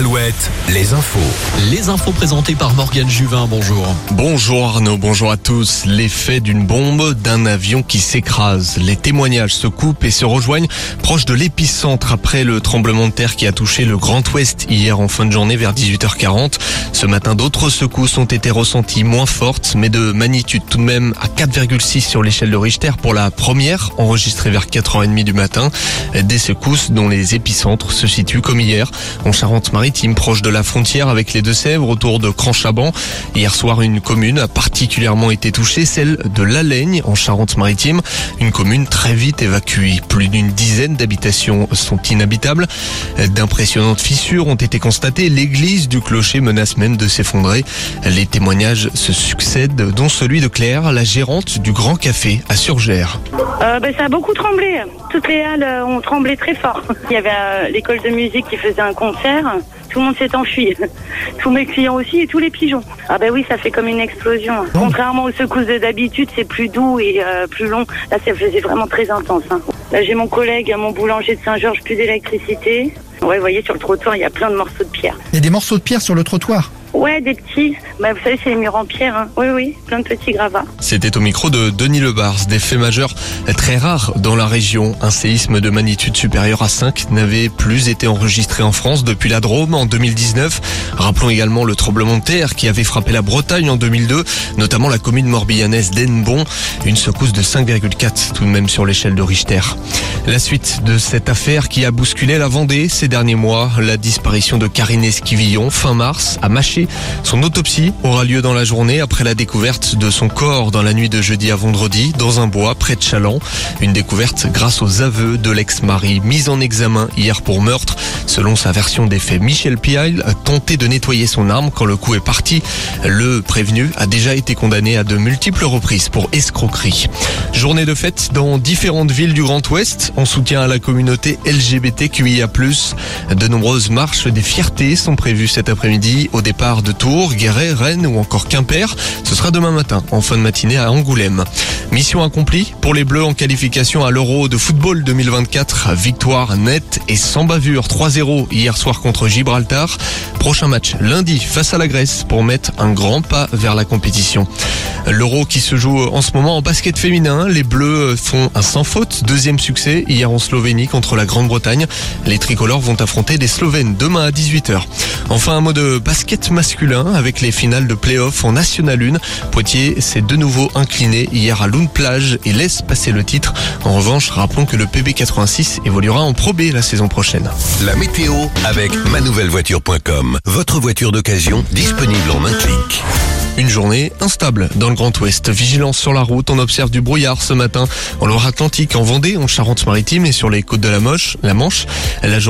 Alouette, les infos. Les infos présentées par Morgane Juvin, bonjour. Bonjour Arnaud, bonjour à tous. L'effet d'une bombe, d'un avion qui s'écrase. Les témoignages se coupent et se rejoignent proche de l'épicentre après le tremblement de terre qui a touché le Grand Ouest hier en fin de journée vers 18h40. Ce matin, d'autres secousses ont été ressenties moins fortes, mais de magnitude tout de même à 4,6 sur l'échelle de Richter pour la première, enregistrée vers 4h30 du matin. Des secousses dont les épicentres se situent comme hier en Proche de la frontière avec les Deux-Sèvres, autour de Cranchaban. Hier soir, une commune a particulièrement été touchée, celle de L'Alaigne, en Charente-Maritime. Une commune très vite évacuée. Plus d'une dizaine d'habitations sont inhabitables. D'impressionnantes fissures ont été constatées. L'église du clocher menace même de s'effondrer. Les témoignages se succèdent, dont celui de Claire, la gérante du Grand Café à Surgères. Euh, ben, ça a beaucoup tremblé. Toutes les halles ont tremblé très fort. Il y avait euh, l'école de musique qui faisait un concert. Tout le monde s'est enfui. Tous mes clients aussi et tous les pigeons. Ah ben oui, ça fait comme une explosion. Contrairement aux secousses de d'habitude, c'est plus doux et euh, plus long. Là, ça faisait vraiment très intense. hein. Là, j'ai mon collègue, mon boulanger de Saint-Georges, plus d'électricité. Ouais, vous voyez, sur le trottoir, il y a plein de morceaux de pierre. Il y a des morceaux de pierre sur le trottoir? Ouais, des petits. Bah, vous savez, c'est les murs en pierre. Hein. Oui, oui, plein de petits gravats. C'était au micro de Denis Lebars. Des faits majeurs très rares dans la région. Un séisme de magnitude supérieure à 5 n'avait plus été enregistré en France depuis la Drôme en 2019. Rappelons également le tremblement de terre qui avait frappé la Bretagne en 2002, notamment la commune morbihanaise d'Ennebon. Une secousse de 5,4 tout de même sur l'échelle de Richter. La suite de cette affaire qui a bousculé la Vendée ces derniers mois, la disparition de Karine Esquivillon fin mars à Maché. Son autopsie aura lieu dans la journée après la découverte de son corps dans la nuit de jeudi à vendredi dans un bois près de Chaland. Une découverte grâce aux aveux de l'ex-mari mis en examen hier pour meurtre. Selon sa version des faits, Michel Pial a tenté de nettoyer son arme quand le coup est parti. Le prévenu a déjà été condamné à de multiples reprises pour escroquerie. Journée de fête dans différentes villes du Grand Ouest en soutien à la communauté LGBTQIA+. De nombreuses marches des fiertés sont prévues cet après-midi au départ de Tours, Guéret, Rennes ou encore Quimper. Ce sera demain matin en fin de matinée à Angoulême. Mission accomplie pour les Bleus en qualification à l'Euro de football 2024. Victoire nette et sans bavure 3-0 hier soir contre Gibraltar. Prochain match lundi face à la Grèce pour mettre un grand pas vers la compétition. L'Euro qui se joue en ce moment en basket féminin. Les Bleus font un sans faute. Deuxième succès hier en Slovénie contre la Grande-Bretagne. Les tricolores vont affronter des Slovènes demain à 18h. Enfin un mot de basket masculin avec les finales de play-off en National 1. Poitiers s'est de nouveau incliné hier à Lune Plage et laisse passer le titre. En revanche, rappelons que le PB86 évoluera en Pro B la saison prochaine. La météo avec manouvellevoiture.com. Votre voiture d'occasion disponible en un clic. Une journée instable dans le Grand Ouest. Vigilance sur la route. On observe du brouillard ce matin en Loire-Atlantique, en Vendée, en Charente-Maritime et sur les côtes de la Moche, la Manche. La journée